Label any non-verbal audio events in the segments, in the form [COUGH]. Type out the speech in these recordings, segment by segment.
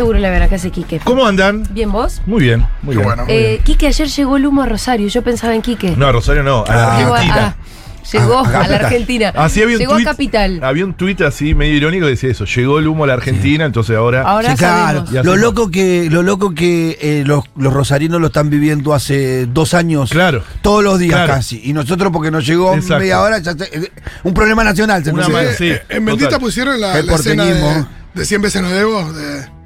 Seguro La Vera, ¿qué hace Quique? ¿Cómo andan? ¿Bien vos? Muy bien, muy Qué bien. bueno. Eh, Quique, ayer llegó el humo a Rosario, yo pensaba en Quique. No, a Rosario no, a la Llegó a- Argentina. ah, llegó Ah, a a, la Capital. Argentina. Ah, sí, había un llegó tuit- a Capital. Había un tuit así medio irónico que decía eso. Llegó el humo a la Argentina, entonces ahora. Ahora Sí, claro. sabemos. Ya Lo sabemos. loco que, lo loco que eh, los, los rosarinos lo están viviendo hace dos años. Claro. Todos los días Claro. casi. Y nosotros, porque nos llegó Exacto. media hora, ya te- eh, un problema nacional. se Una nos- mala- sí, eh, en Bendita total. pusieron la, El la escena de, porteñismo. de 100 veces no debo. De, de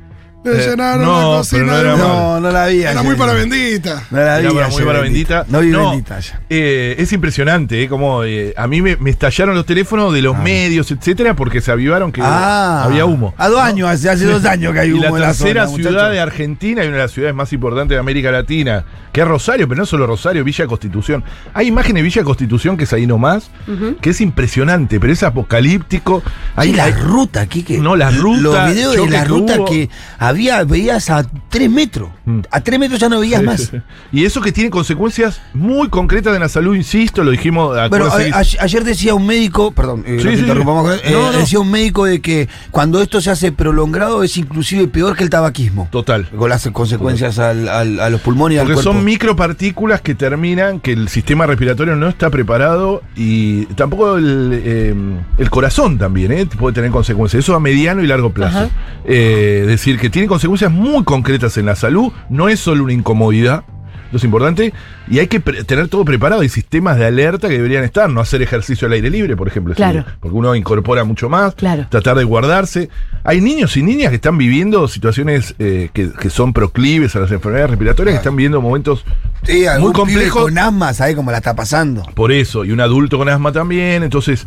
Eh, no, pero no era. No, no la vi. Era muy para Bendita. No la vi. Era muy para bendita. No vi bendita ya. eh, es impresionante, eh, como eh, a mí me, me estallaron los teléfonos de los medios, etcétera, porque se avivaron que Ah, había humo. A dos años, hace, hace dos años que hay Y humo la en la tercera zona, ciudad de Argentina y una de las ciudades más importantes de América Latina, que es Rosario, pero no solo Rosario, Villa Constitución. Hay imágenes de Villa Constitución que es ahí nomás, que es impresionante, pero es apocalíptico. Hay, la hay- ruta, Quique. No, la ruta, Los videos de la que ruta hubo. que había, veías a tres metros. Mm. A tres metros ya no veías Sí, más. sí, sí. Y eso que tiene consecuencias muy concretas en la salud, insisto, lo dijimos. Bueno, acuérdense a- ayer decía un médico, perdón, eh, interrumpamos, eh, no, no. decía un médico de que cuando esto se hace prolongado es inclusive peor que el tabaquismo. Total. Con las consecuencias al- al- a los pulmones y al Porque cuerpo. son micropartículas que terminan que el sistema respiratorio no está preparado y tampoco el, eh, el corazón también eh, puede tener consecuencias. Eso a mediano y largo plazo. Decir, que tiene consecuencias muy concretas en la salud, no es solo una incomodidad. Lo es importante, y hay que tener todo preparado. Hay sistemas de alerta que deberían estar. No hacer ejercicio al aire libre, por ejemplo. Claro. sí, porque uno incorpora mucho más. Claro. Tratar de guardarse. Hay niños y niñas que están viviendo situaciones eh, que, que son proclives a las enfermedades respiratorias, que están viviendo momentos Sí, algún muy pibe complejos. con asma, ¿sabes cómo la está pasando? Por eso, y un adulto con asma también, entonces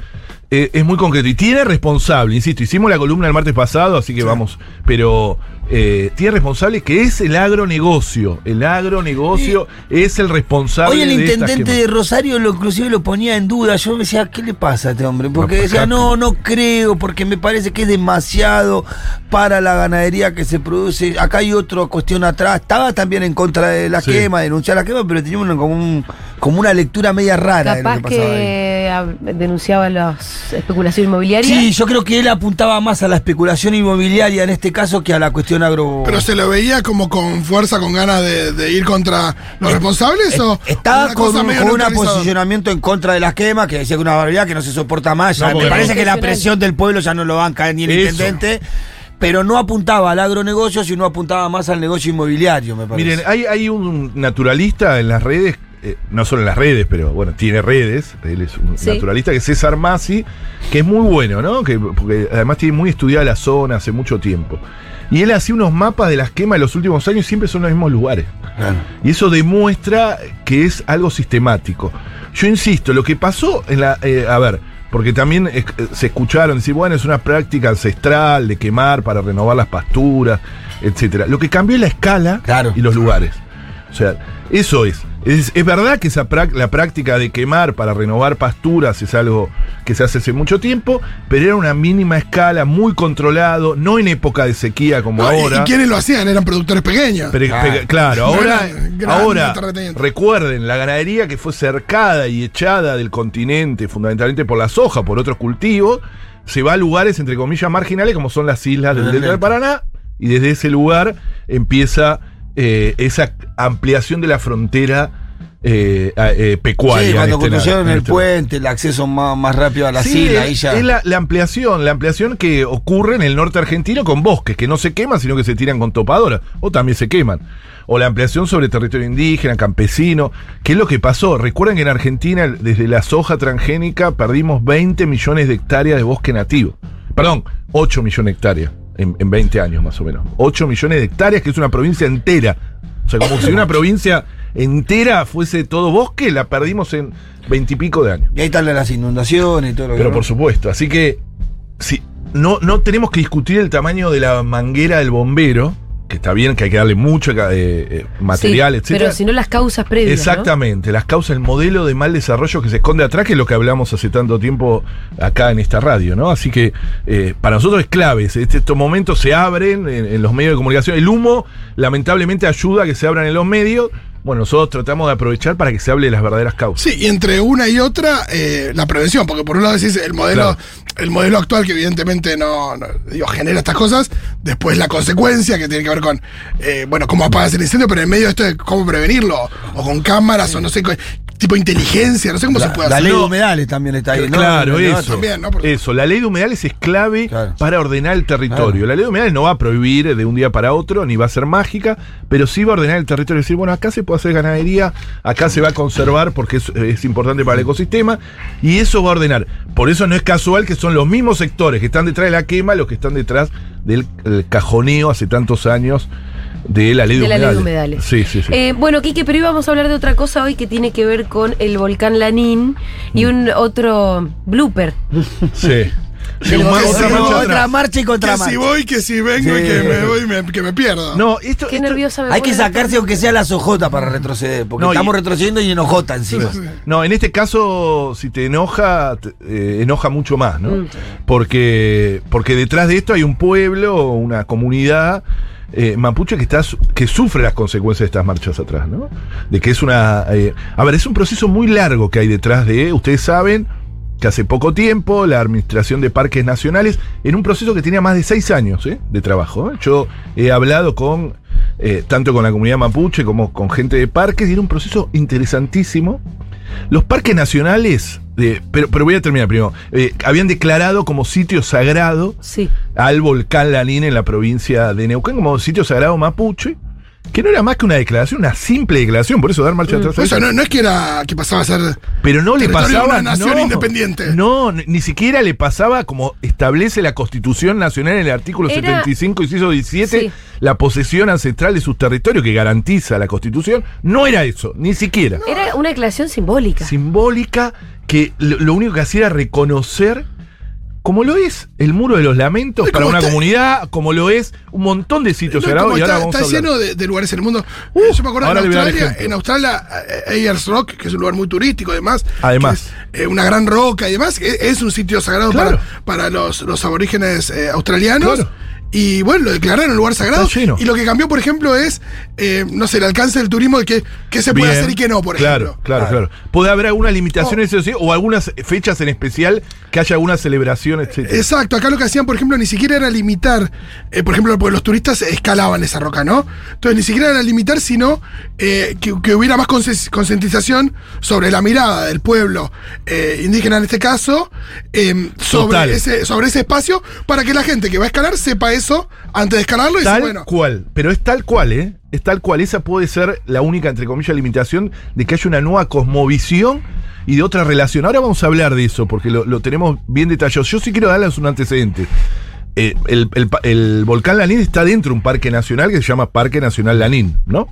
eh, es muy concreto. Y tiene responsable, insisto, hicimos la columna el martes pasado, así que vamos, pero eh, tiene responsable que es el agronegocio. El agronegocio es el responsable Hoy el intendente de Rosario lo inclusive lo ponía en duda. Yo me decía, ¿qué le pasa a este hombre? Porque No, decía, no, no creo, porque me parece que es demasiado para la ganadería que se produce. Acá hay otra cuestión atrás. Estaba también en contra de la Sí. quema, denunciar la quema, pero tenía una- como, un- como una lectura media rara de lo Capaz que pasaba ahí. que denunciaba las especulación inmobiliaria. Sí, yo creo que él apuntaba más a la especulación inmobiliaria en este caso que a la cuestión agro. Pero se lo veía como con fuerza, con ganas de, de ir contra los responsables o Estaba una con, con un posicionamiento en contra de las quemas, que decía que una barbaridad, que no se soporta más. Ya No, me parece que la presión del pueblo ya no lo van a caer ni el Eso. intendente. Pero no apuntaba al agronegocio, sino apuntaba más al negocio inmobiliario, me parece. Miren, hay, hay un naturalista en las redes, eh, no solo en las redes, pero bueno, tiene redes, él es un Sí. naturalista, que es César Masi, que es muy bueno, ¿no? Que, porque además tiene muy estudiada la zona hace mucho tiempo. Y él hacía unos mapas de las quemas de los últimos años y siempre son los mismos lugares. Claro. Y eso demuestra que es algo sistemático. Yo insisto, lo que pasó en la. eh, a ver, porque también eh, se escucharon decir, bueno, es una práctica ancestral de quemar para renovar las pasturas, etcétera. Lo que cambió es la escala Claro. y los lugares. O sea, eso es. Es, es verdad que esa la práctica de quemar para renovar pasturas es algo que se hace hace mucho tiempo, pero era una mínima escala, muy controlado, no en época de sequía como No, y- ahora. ¿Y quiénes lo hacían? Eran productores pequeños. Pero, Claro. claro, No ahora, ahora recuerden, la ganadería que fue cercada y echada del continente, fundamentalmente por la soja, por otros cultivos, se va a lugares, entre comillas, marginales, como son las islas del Delta del Paraná, y desde ese lugar empieza eh, esa ampliación de la frontera eh, eh, pecuaria. Sí, cuando este construyeron lado, en el este puente, el acceso más, más rápido a la Sí, isla, es, ahí ya. es la, la ampliación, la ampliación que ocurre en el norte argentino con bosques, que no se queman, sino que se tiran con topadoras, o también se queman. O la ampliación sobre territorio indígena, campesino. ¿Qué es lo que pasó? Recuerden que en Argentina, desde la soja transgénica, perdimos 20 millones de hectáreas de bosque nativo. Perdón, 8 millones de hectáreas en, en 20 años más o menos. 8 millones de hectáreas, que es una provincia entera O sea, como si una provincia entera fuese todo bosque, la perdimos en veintipico de años. Y ahí están las inundaciones y todo lo que. Pero por supuesto, así que si, no, no tenemos que discutir el tamaño de la manguera del bombero, que está bien que hay que darle mucho eh, eh, material, Sí, etcétera. Pero si no las causas previas. ¿no? Exactamente, las causas, el modelo de mal desarrollo que se esconde atrás, que es lo que hablamos hace tanto tiempo acá en esta radio, ¿no? Así que eh, para nosotros es clave, este- estos momentos se abren en, en los medios de comunicación. El humo, lamentablemente, ayuda a que se abran en los medios. Bueno, nosotros tratamos de aprovechar para que se hable de las verdaderas causas. Sí, y entre una y otra, eh, la prevención, porque por un lado decís el modelo, Claro. El modelo actual que evidentemente no, no, digo, genera estas cosas, después la consecuencia que tiene que ver con, eh, bueno, cómo apagas el incendio, pero en medio de esto cómo prevenirlo, o con cámaras, o no sé, co- tipo inteligencia, no sé cómo se puede La hacer. ley de humedales también está ahí, ¿no? Claro, eso. también, ¿no? Porque- Eso, la ley de humedales es clave Claro. para ordenar el territorio. Claro. La ley de humedales no va a prohibir de un día para otro, ni va a ser mágica, pero sí va a ordenar el territorio. Es decir, bueno, acá se puede hacer ganadería, acá se va a conservar porque es, es importante para el ecosistema, y eso va a ordenar. Por eso no es casual que son los mismos sectores que están detrás de la quema los que están detrás del el cajoneo hace tantos años de la ley de, de la ley humedales. de humedales. Sí, sí, sí. Eh, bueno, Quique, pero íbamos a hablar de otra cosa hoy que tiene que ver con el volcán Lanín y un otro blooper. sí. [LAUGHS] Un otra marcha otra marcha y que si voy, que si vengo y que me voy, me- que me pierdo. No, esto, Qué esto- nerviosa me Hay que sacarse aunque sea las OJ para retroceder, porque No, y- estamos retrocediendo y en OJ encima. Sí. No, en este caso, si te enoja, te- eh, enoja mucho más, ¿no? Mm. Porque, porque detrás de esto hay un pueblo, una comunidad eh, mapuche que está que sufre las consecuencias de estas marchas atrás, ¿no? De que es una. eh, a ver, es un proceso muy largo que hay detrás de. Ustedes saben que hace poco tiempo la Administración de Parques Nacionales, en un proceso que tenía más de seis años ¿eh? de trabajo. Yo he hablado con. tanto con la comunidad mapuche como con gente de parques, y era un proceso interesantísimo. Los parques nacionales, eh, pero, pero voy a terminar primero, eh, habían declarado como sitio sagrado Sí. al volcán Lanín en la provincia de Neuquén como sitio sagrado mapuche, que no era más que una declaración, una simple declaración, por eso dar marcha atrás. a Por eso no, no es que era que pasaba a ser. Pero no le pasaba. una nación no, independiente. No, ni ni siquiera le pasaba como establece la Constitución Nacional en el artículo Era- 75, inciso 17, Sí. la posesión ancestral de sus territorios que garantiza la Constitución. No era eso, ni siquiera. Era una declaración simbólica. Simbólica que lo, lo único que hacía era reconocer. Como lo es el muro de los lamentos para una está- comunidad, como lo es un montón de sitios No, sagrados, y ahora está, vamos está a lleno de, de lugares en el mundo. Uh, Eh, Yo me acuerdo en Australia, en Australia, eh, Ayers Rock, que es un lugar muy turístico además. Además. es, eh, una gran roca y demás, que es un sitio sagrado Claro. para, para los, los aborígenes eh, australianos. Claro. Y bueno, lo declararon lugar sagrado. Y lo que cambió, por ejemplo, es, eh, no sé, el alcance del turismo de que, qué se puede Bien. hacer y qué no, por claro, ejemplo. Claro, claro, Puede haber algunas limitaciones sí, o algunas fechas en especial que haya alguna celebración, etc. Exacto, acá lo que hacían, por ejemplo, ni siquiera era limitar, eh, por ejemplo, porque los turistas escalaban esa roca, ¿no? Entonces ni siquiera era limitar, sino eh, que, que hubiera más concientización sobre la mirada del pueblo eh, indígena en este caso, Total. sobre ese, sobre ese espacio, para que la gente que va a escalar sepa eso antes de escalarlo y Tal decir, bueno, cual, pero es tal cual, ¿eh? Es tal cual. Esa puede ser la única, entre comillas, limitación de que haya una nueva cosmovisión y de otra relación. Ahora vamos a hablar de eso, porque lo, lo tenemos bien detallado. Yo sí quiero darles un antecedente. Eh, el, el pa- el volcán Lanín está dentro de un parque nacional que se llama Parque Nacional Lanín, ¿no?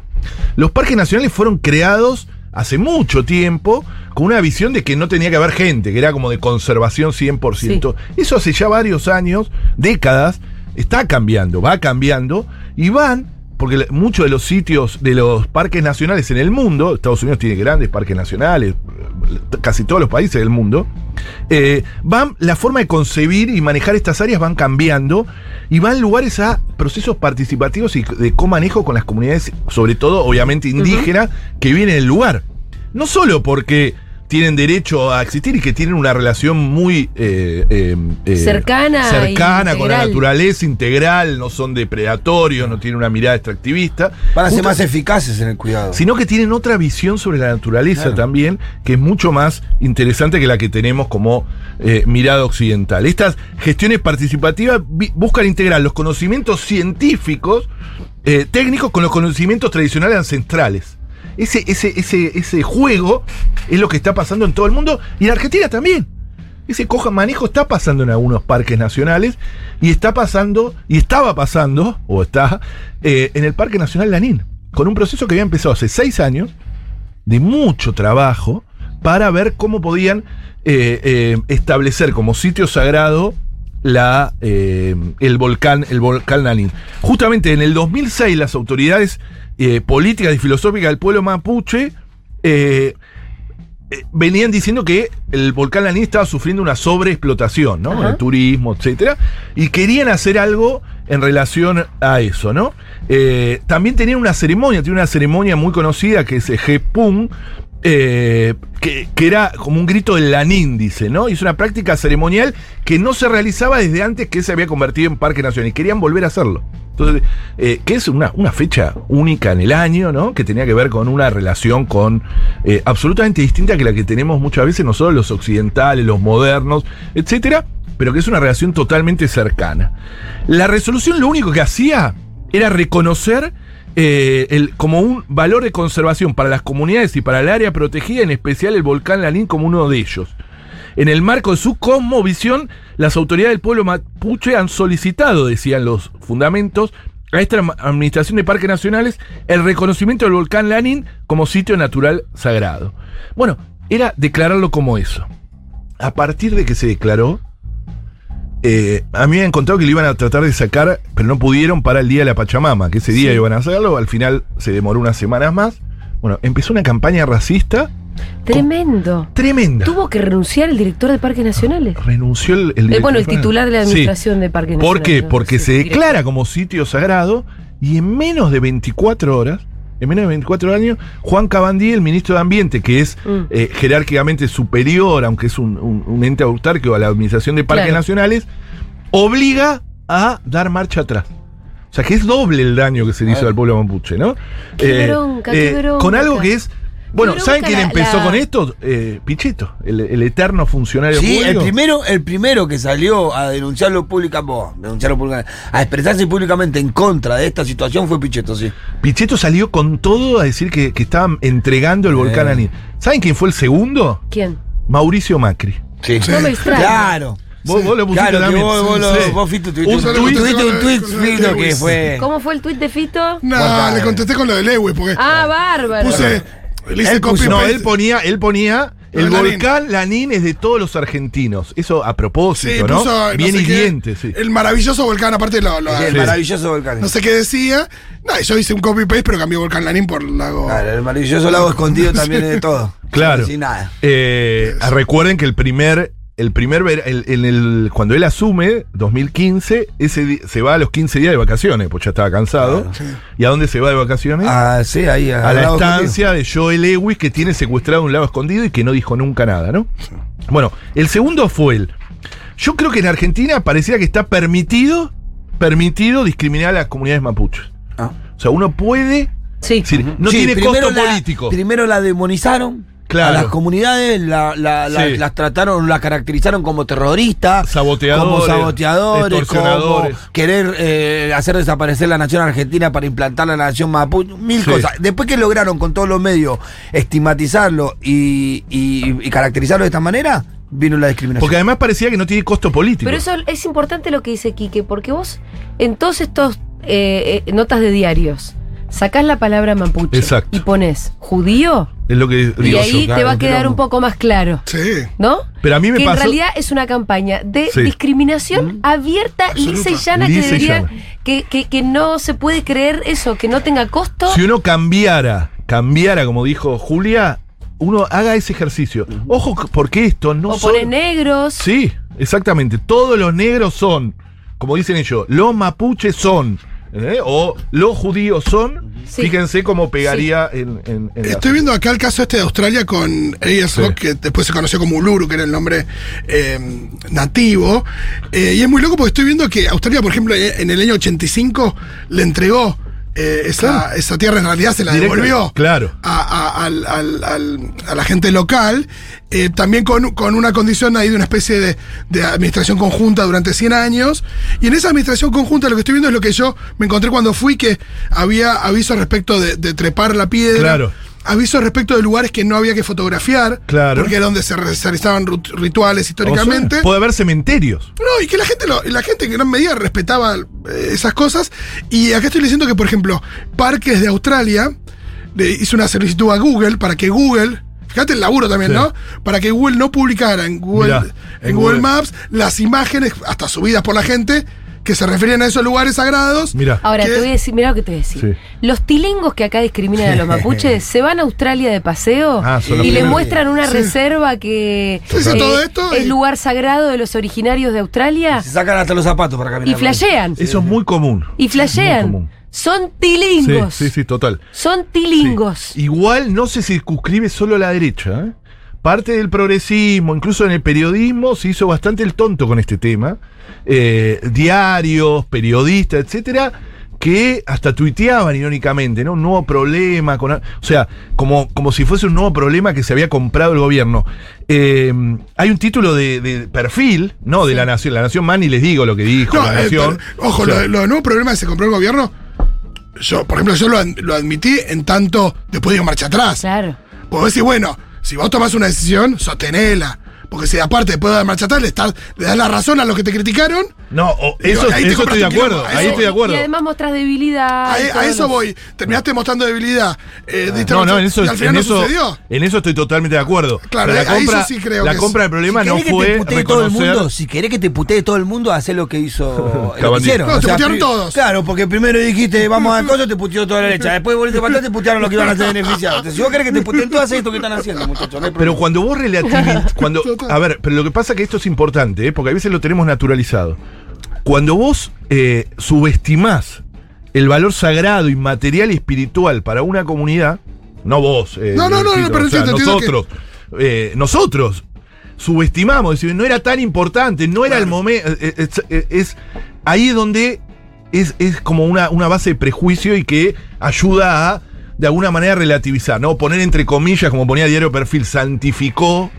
Los parques nacionales fueron creados hace mucho tiempo con una visión de que no tenía que haber gente, que era como de conservación 100%. Eso hace ya varios años, décadas, está cambiando, va cambiando y van, porque muchos de los sitios de los parques nacionales en el mundo, Estados Unidos tiene grandes parques nacionales, casi todos los países del mundo, eh, van, la forma de concebir y manejar estas áreas van cambiando y van lugares a procesos participativos y de comanejo con las comunidades, sobre todo, obviamente, indígenas, que viven en el lugar. No solo porque tienen derecho a existir y que tienen una relación muy eh, eh, eh, Cercana cercana e con la integral. naturaleza integral, no son depredatorios, no tienen una mirada extractivista. Para ser Justo- más eficaces en el cuidado. sino que tienen otra visión sobre la naturaleza Claro. también, que es mucho más interesante que la que tenemos como eh, mirada occidental. Estas gestiones participativas buscan integrar los conocimientos científicos, eh, técnicos, con los conocimientos tradicionales ancestrales. Ese, ese, ese, ese juego es lo que está pasando en todo el mundo y en Argentina también. Ese coja manejo está pasando en algunos parques nacionales y está pasando, y estaba pasando, o está, eh, en el Parque Nacional Lanín. con un proceso que había empezado hace seis años, de mucho trabajo, para ver cómo podían eh, eh, establecer como sitio sagrado la, el volcán, el volcán Lanín. Justamente en el 2006 las autoridades eh, políticas y filosóficas del pueblo mapuche eh, eh, venían diciendo que el volcán Lanín estaba sufriendo una sobreexplotación, ¿no? Ajá. El turismo, etcétera, y querían hacer algo en relación a eso, ¿no? Eh, también tenían una ceremonia, tiene una ceremonia muy conocida que es el Jepun, eh, que, era como un grito del Lanín, dice, ¿no? Y es una práctica ceremonial que no se realizaba desde antes que se había convertido en Parque Nacional y querían volver a hacerlo. Entonces, eh, que es una, una fecha única en el año, ¿no? Que tenía que ver con una relación con eh, absolutamente distinta que la que tenemos muchas veces nosotros los occidentales, los modernos, etcétera, pero que es una relación totalmente cercana. La resolución lo único que hacía era reconocer eh, el, como un valor de conservación para las comunidades y para el área protegida, en especial el volcán Lanín como uno de ellos. En el marco de su cosmovisión, las autoridades del pueblo mapuche han solicitado, decían los fundamentos, a esta Administración de Parques Nacionales el reconocimiento del volcán Lanín como sitio natural sagrado. Bueno, era declararlo como eso. A partir de que se declaró, eh, a mí me han contado que lo iban a tratar de sacar, pero no pudieron para el Día de la Pachamama, que ese día iban a hacerlo, al final se demoró unas semanas más. Bueno, empezó una campaña racista Tremendo. tremenda. Tuvo que renunciar el director de Parques Nacionales. Renunció el, el Eh, bueno, el titular de la Sí. administración de Parques ¿Por Nacionales. qué? ¿no? Porque Sí, se declara como sitio sagrado y en menos de 24 horas, en menos de 24 años, Juan Cabandí, el ministro de Ambiente, que es Mm. eh, jerárquicamente superior, aunque es un, un- un ente autárquico a la Administración de Parques Claro. Nacionales, obliga a dar marcha atrás. O sea que es doble el daño que se le hizo al pueblo mapuche, ¿no? Qué bronca, qué bronca. Con algo que es. Bueno, ¿saben quién la- empezó la- con esto? Eh, Pichetto, el, el eterno funcionario Sí, el público. primero, el primero que salió a denunciarlo públicamente, denunciarlo públicamente, a expresarse públicamente en contra de esta situación fue Pichetto, sí. Pichetto salió con todo a decir que, que estaban entregando el volcán Eh. Lanín. ¿Saben quién fue el segundo? ¿Quién? Mauricio Macri. Sí. No me extraña. Claro. Vos, vos lo pusiste Claro, que también. vos, vos, lo- Sí. vos Fito, tuviste Un un, tuit- un tweet, Fito, que fue... ¿Cómo fue el tuit de Fito? No, le contesté con lo de Lewis, porque Ah, bárbaro. puse. Él puso- No, él ponía, él ponía el Lanín. volcán Lanín es de todos los argentinos. Eso a Sí, propósito, ¿no? puso. no Bien sé hiriente, sí. El maravilloso volcán, aparte lo. lo- Sí, el Sí. maravilloso volcán. No sé qué decía. No, yo hice un copy paste, pero cambié volcán Lanín por lago. Claro, el maravilloso lago escondido [LAUGHS] también es de todo. Claro. Sin nada. Eh, recuerden que el primer, el primer ver- el- en el, cuando él asume, 2015, ese di- se va a los 15 días de vacaciones, pues ya estaba cansado. ¿Y a dónde se va de vacaciones? Ah, sí, ahí. a la estancia de Joel Lewis que tiene secuestrado un lago escondido y que no dijo nunca nada, ¿no? Bueno, el segundo fue el. Yo creo que en Argentina parecía que está permitido, permitido discriminar a las comunidades mapuches. Ah. O sea, uno puede. Sí. decir, no Sí, tiene costo la- político. Primero la demonizaron. Claro. A las comunidades la- la- la- Sí. las trataron, las caracterizaron como terroristas, Saboteadores, como saboteadores, como querer eh, hacer desaparecer la nación argentina para implantar la nación mapuche, mil Sí. cosas. Después que lograron con todos los medios estigmatizarlo y, y- y caracterizarlo de esta manera, vino la discriminación. Porque además parecía que no tiene costo político. Pero eso es importante lo que dice Quique, porque vos en todos estos eh, eh, notas de diarios sacás la palabra mapuche Exacto. y pones judío es lo que y digo ahí yo. te va a quedar un poco más claro, Sí. ¿no? Pero a mí me que en realidad es una campaña de Sí. discriminación abierta, lisa y llana, que, y debería- llana. Que, que- que no se puede creer eso, que no tenga costo. Si uno cambiara, cambiara, como dijo Julia, uno haga ese ejercicio. Ojo, porque esto no o son- pone negros. Sí, exactamente. Todos los negros son, como dicen ellos, los mapuches son. ¿Eh? O los judíos son. Sí. Fíjense cómo pegaría en, en- en la- Estoy viendo acá el caso este de Australia con Elias Sí. Rock, que después se conoció como Uluru, que era el nombre eh, nativo. Eh, y es muy loco porque estoy viendo que Australia, por ejemplo, en el año 85 le entregó eh, esa, esa tierra, en realidad se la Directo, devolvió claro. a, a- al- al- al- a la gente local, eh, también con, con una condición ahí de una especie de, de administración conjunta durante 100 años. Y en esa administración conjunta lo que estoy viendo es lo que yo me encontré cuando fui, que había aviso respecto de, de trepar la piedra. Claro. Avisos respecto de lugares que no había que fotografiar. Claro. Porque era donde se re- se realizaban rituales históricamente. O sea, puede haber cementerios. No, y que la gente, lo- la gente en gran medida respetaba eh, esas cosas. Y acá estoy diciendo que, por ejemplo, Parques de Australia le hizo una solicitud a Google para que Google. Fíjate el laburo también, Sí. ¿no? Para que Google no publicara en Google, Mirá, en en Google Google. Maps las imágenes, hasta subidas por la gente, que se referían a esos lugares sagrados. Mira. Ahora, te voy a decir, mira lo que te voy a decir. Sí. Los tilingos que acá discriminan a los [LAUGHS] mapuches se van a Australia de paseo Ah, y le primeros. muestran una Sí. reserva que Sí, sí, todo esto es lugar sagrado de los originarios de Australia Se sacan hasta los zapatos para caminar. y flashean. Eso es muy común. Y flashean. Son Sí, tilingos. sí, sí, total. Son tilingos. Sí. Igual no se circunscribe solo a la derecha. ¿eh? Parte del progresismo, incluso en el periodismo, se hizo bastante el tonto con este tema. Eh, diarios, periodistas, etcétera, que hasta tuiteaban irónicamente, ¿no? Un nuevo problema. Con, o sea, como, como si fuese un nuevo problema que se había comprado el gobierno. Eh, hay un título de, de perfil, ¿no? De la Nación. La Nación más ni les digo lo que dijo No, la eh, Nación. pero, ojo, O sea, lo, lo nuevo problema que se compró el gobierno. Yo, por ejemplo, yo lo, ad- lo admití en tanto después digo marcha atrás. Claro. Vos decís, bueno, si vos tomás una decisión, sostenela. Porque si aparte después de dar marcha atrás le, le das la razón a los que te criticaron, No, o- eso, ahí eso estoy de acuerdo. quilombo, Ahí eso- estoy de acuerdo. Y además mostrás debilidad. a, eso voy. Terminaste mostrando debilidad. eh, diste No, no, en eso, al final en, no eso, sucedió. en eso estoy totalmente de acuerdo. Claro, Pero la ahí- compra, yo sí creo la que compra del problema Si no que fue te putee todo el mundo, si querés que te putee todo el mundo, hacé lo que hizo [LAUGHS] lo que hicieron. No, te putearon todos. Claro, porque primero dijiste [LAUGHS] vamos a cosas, te puteó toda la derecha. Después volviste para atrás, te putearon los que iban a ser beneficiados. Entonces, si vos querés que te puteen todas, esto que están haciendo, muchachos. no Pero cuando vos relativizás, [LAUGHS] cuando, a ver, pero lo que pasa es que esto es importante, ¿eh? porque a veces lo tenemos naturalizado. Cuando vos eh, subestimás el valor sagrado, inmaterial y espiritual para una comunidad, no vos, eh, No, no, no, Tito, no, pero o sea, entiendo, entiendo que- nosotros, eh, nosotros subestimamos, decir, no era tan importante, no era el momento, es, es- es- ahí es donde es, es como una, una base de prejuicio y que ayuda a, de alguna manera, relativizar, ¿no? Poner entre comillas, como ponía Diario Perfil, santificó,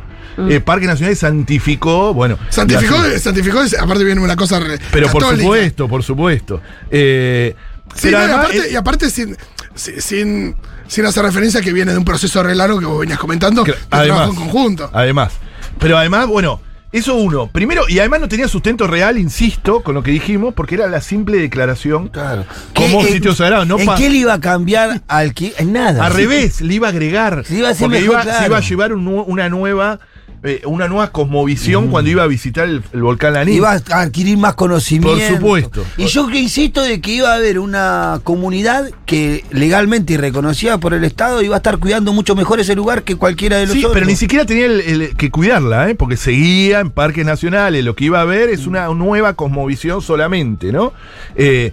eh, Parque Nacional santificó, bueno. Santificó, la- santificó, aparte viene una cosa re- pero por supuesto, por supuesto. Eh, Sí, pero no, y además, aparte, eh, y aparte sin, sin, sin- hacer referencia que viene de un proceso re largo que vos venías comentando, que, que- trabajó en conjunto. Además. Pero además, bueno, eso uno. Primero, y además no tenía sustento real, insisto, con lo que dijimos, porque era la simple declaración Claro. como ¿Qué- sitio en- sagrado. No ¿En qué le iba a cambiar al que? En nada. Al Sí. revés, le iba a agregar. Se iba a hacer porque mejor, iba, claro. se iba a llevar un una nueva. Eh, una nueva cosmovisión cuando iba a visitar el, el volcán Lanín. Iba a adquirir más conocimiento. Por supuesto. Y yo que insisto de que iba a haber una comunidad que legalmente y reconocida por el Estado iba a estar cuidando mucho mejor ese lugar que cualquiera de los Sí, otros. pero ni siquiera tenía el- el- que cuidarla, ¿eh? porque seguía en parques nacionales. Lo que iba a haber es una nueva cosmovisión solamente, ¿no? Eh,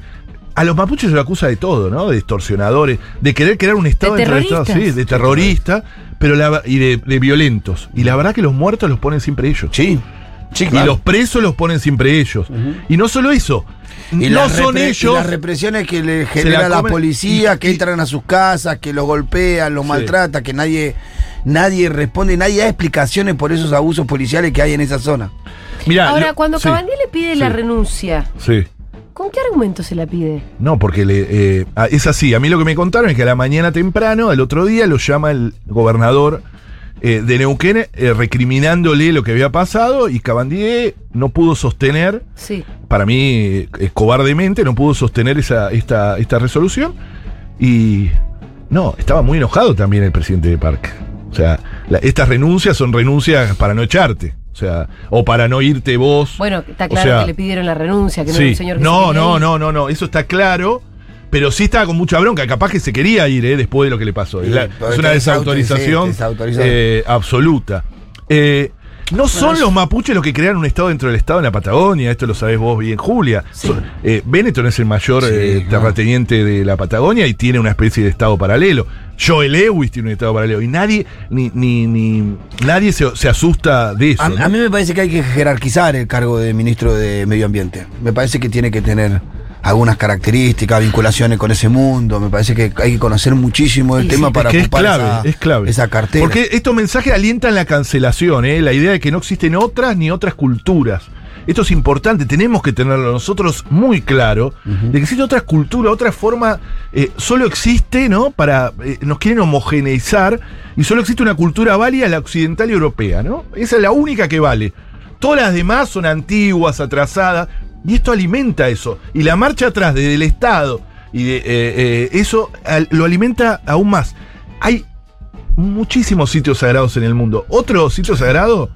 a los mapuches se lo acusa de todo, ¿no? De extorsionadores, de querer crear un Estado De dentro del Estado, sí, de terroristas, pero la- y de, de violentos. Y la verdad que los muertos los ponen siempre ellos. Sí. Sí, Y los presos los ponen siempre ellos. Y no solo eso, Y no las son y ellos. las represiones que le genera la, policía, y- que y- entran a sus casas, que los golpean, los Sí. maltrata, que nadie, nadie responde, nadie da explicaciones por esos abusos policiales que hay en esa zona. Mirá, Ahora, lo- cuando sí, Cabandí le pide la renuncia, Sí. ¿Con qué argumento se la pide? No, porque le, eh, ah, es así. A mí lo que me contaron es que a la mañana temprano, al otro día, lo llama el gobernador eh, de Neuquén eh, recriminándole lo que había pasado y Cabandier no pudo sostener, Sí. para mí cobardemente, no pudo sostener esa, esta, esta resolución y no, estaba muy enojado también el presidente de Parque. O sea, la- estas renuncias son renuncias para no echarte. O sea, o para no irte vos. Bueno, está O claro sea, que le pidieron la renuncia, que no Sí. era un señor que no, se no, ir. no, no, no, eso está claro. Pero sí estaba con mucha bronca, capaz que se quería ir eh, después de lo que le pasó. Sí, Es la- pero es una desautorización eh, absoluta. Eh, no son los mapuches los que crearon un estado dentro del estado en la Patagonia, esto lo sabés vos bien, Julia. Son- eh, Benetton es el mayor Sí, eh, terrateniente de la Patagonia y tiene una especie de estado paralelo. Joel Lewis tiene un estado paralelo y nadie, ni, ni, ni- nadie se, se asusta de eso. A, ¿no? a mí me parece que hay que jerarquizar el cargo de ministro de Medio Ambiente. Me parece que tiene que tener algunas características, vinculaciones con ese mundo. Me parece que hay que conocer muchísimo el Sí, tema sí. para es que es ocupar clave, esa, es clave. esa cartera. Porque estos mensajes alientan la cancelación, ¿eh? la idea de que no existen otras ni otras culturas. esto es importante, tenemos que tenerlo nosotros muy claro, de que existe otra cultura, otra forma, eh, solo existe, ¿no? Para, eh, nos quieren homogeneizar y solo existe una cultura válida, la occidental y europea, ¿no? Esa es la única que vale. Todas las demás son antiguas, atrasadas, y esto alimenta eso. Y la marcha atrás desde el Estado, y de, eh, eh, eso lo alimenta aún más. Hay muchísimos sitios sagrados en el mundo. Otro sitio sagrado,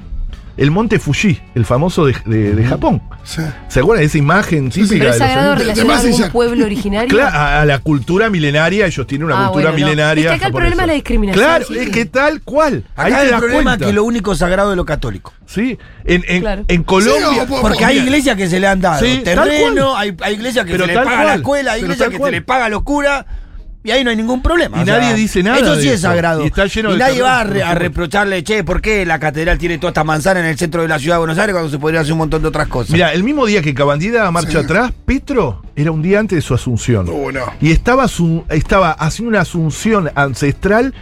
el monte Fuji, el famoso de, de- de Japón. Sí. ¿Se acuerdan de esa imagen típica Pero es de los sagrado a algún pueblo originario. Claro, a, a la cultura milenaria, ellos tienen una Ah, cultura bueno, no. milenaria. Es que acá el problema es la discriminación, Claro, sí. es que tal cual. Ahí te el das problema cuenta. es que lo único sagrado es lo católico. Sí, en, en, Claro. en Colombia. Sí, Porque hay iglesias que se le han dado Sí, terreno, hay, hay iglesias que Pero se le paga la cual, escuela, hay pero iglesias que cual. se le paga a los curas. Y ahí no hay ningún problema. Y nadie dice nada Eso de sí es eso. sagrado. Y está lleno de nadie va a, re- reprocharle, che, ¿por qué la catedral tiene toda esta manzana en el centro de la ciudad de Buenos Aires cuando se podría hacer un montón de otras cosas? Mira, el mismo día que Cabandida marcha Sí. atrás, Petro era un día antes de su asunción. Uh, no. Y estaba, asu- estaba haciendo una asunción ancestral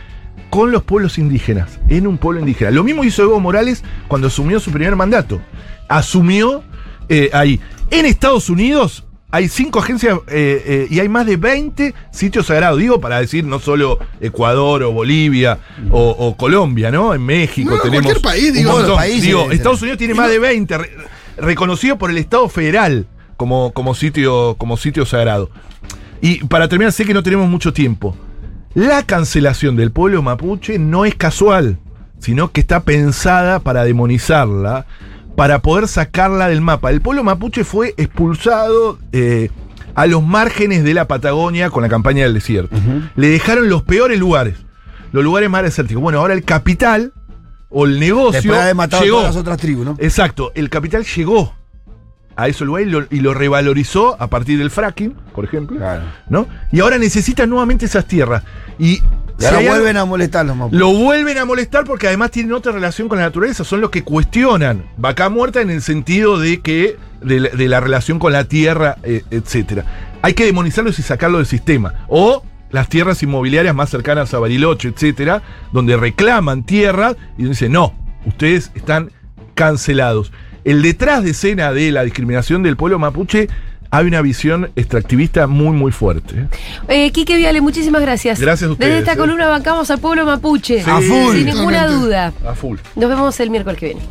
con los pueblos indígenas, en un pueblo indígena. Lo mismo hizo Evo Morales cuando asumió su primer mandato. Asumió eh, ahí. En Estados Unidos hay cinco agencias eh, eh, y hay más de 20 sitios sagrados. Digo, para decir no solo Ecuador o Bolivia o, o Colombia, ¿no? En México No, tenemos. cualquier país, un digo. montón. Países. Digo, Estados Unidos tiene más de 20, re- reconocido por el Estado federal como, como, sitio, como sitio sagrado. Y para terminar, sé que no tenemos mucho tiempo. La cancelación del pueblo mapuche no es casual, sino que está pensada para demonizarla, para poder sacarla del mapa. El pueblo mapuche fue expulsado eh, a los márgenes de la Patagonia con la campaña del desierto. Le dejaron los peores lugares, los lugares más desérticos. Bueno, ahora el capital o el negocio de a llegó. todas las otras tribus, ¿no? Exacto, el capital llegó a esos lugares y lo, y lo revalorizó a partir del fracking, por ejemplo, Claro. ¿no? Y ahora necesitan nuevamente esas tierras. Y, Y si ahora algo- vuelven a molestar los mapuches. lo vuelven a molestar porque además tienen otra relación con la naturaleza, son los que cuestionan vaca muerta en el sentido de que de la, de la relación con la tierra, eh, etcétera. Hay que demonizarlos y sacarlo del sistema. O las tierras inmobiliarias más cercanas a Bariloche, etcétera, donde reclaman tierras y dicen, no, ustedes están cancelados. El detrás de escena de la discriminación del pueblo mapuche hay una visión extractivista muy, muy fuerte. Eh, Quique Viale, muchísimas gracias. Gracias a ustedes, Desde esta eh. columna bancamos al pueblo mapuche. Sí. A full. Sin ninguna duda. A full. Nos vemos el miércoles que viene.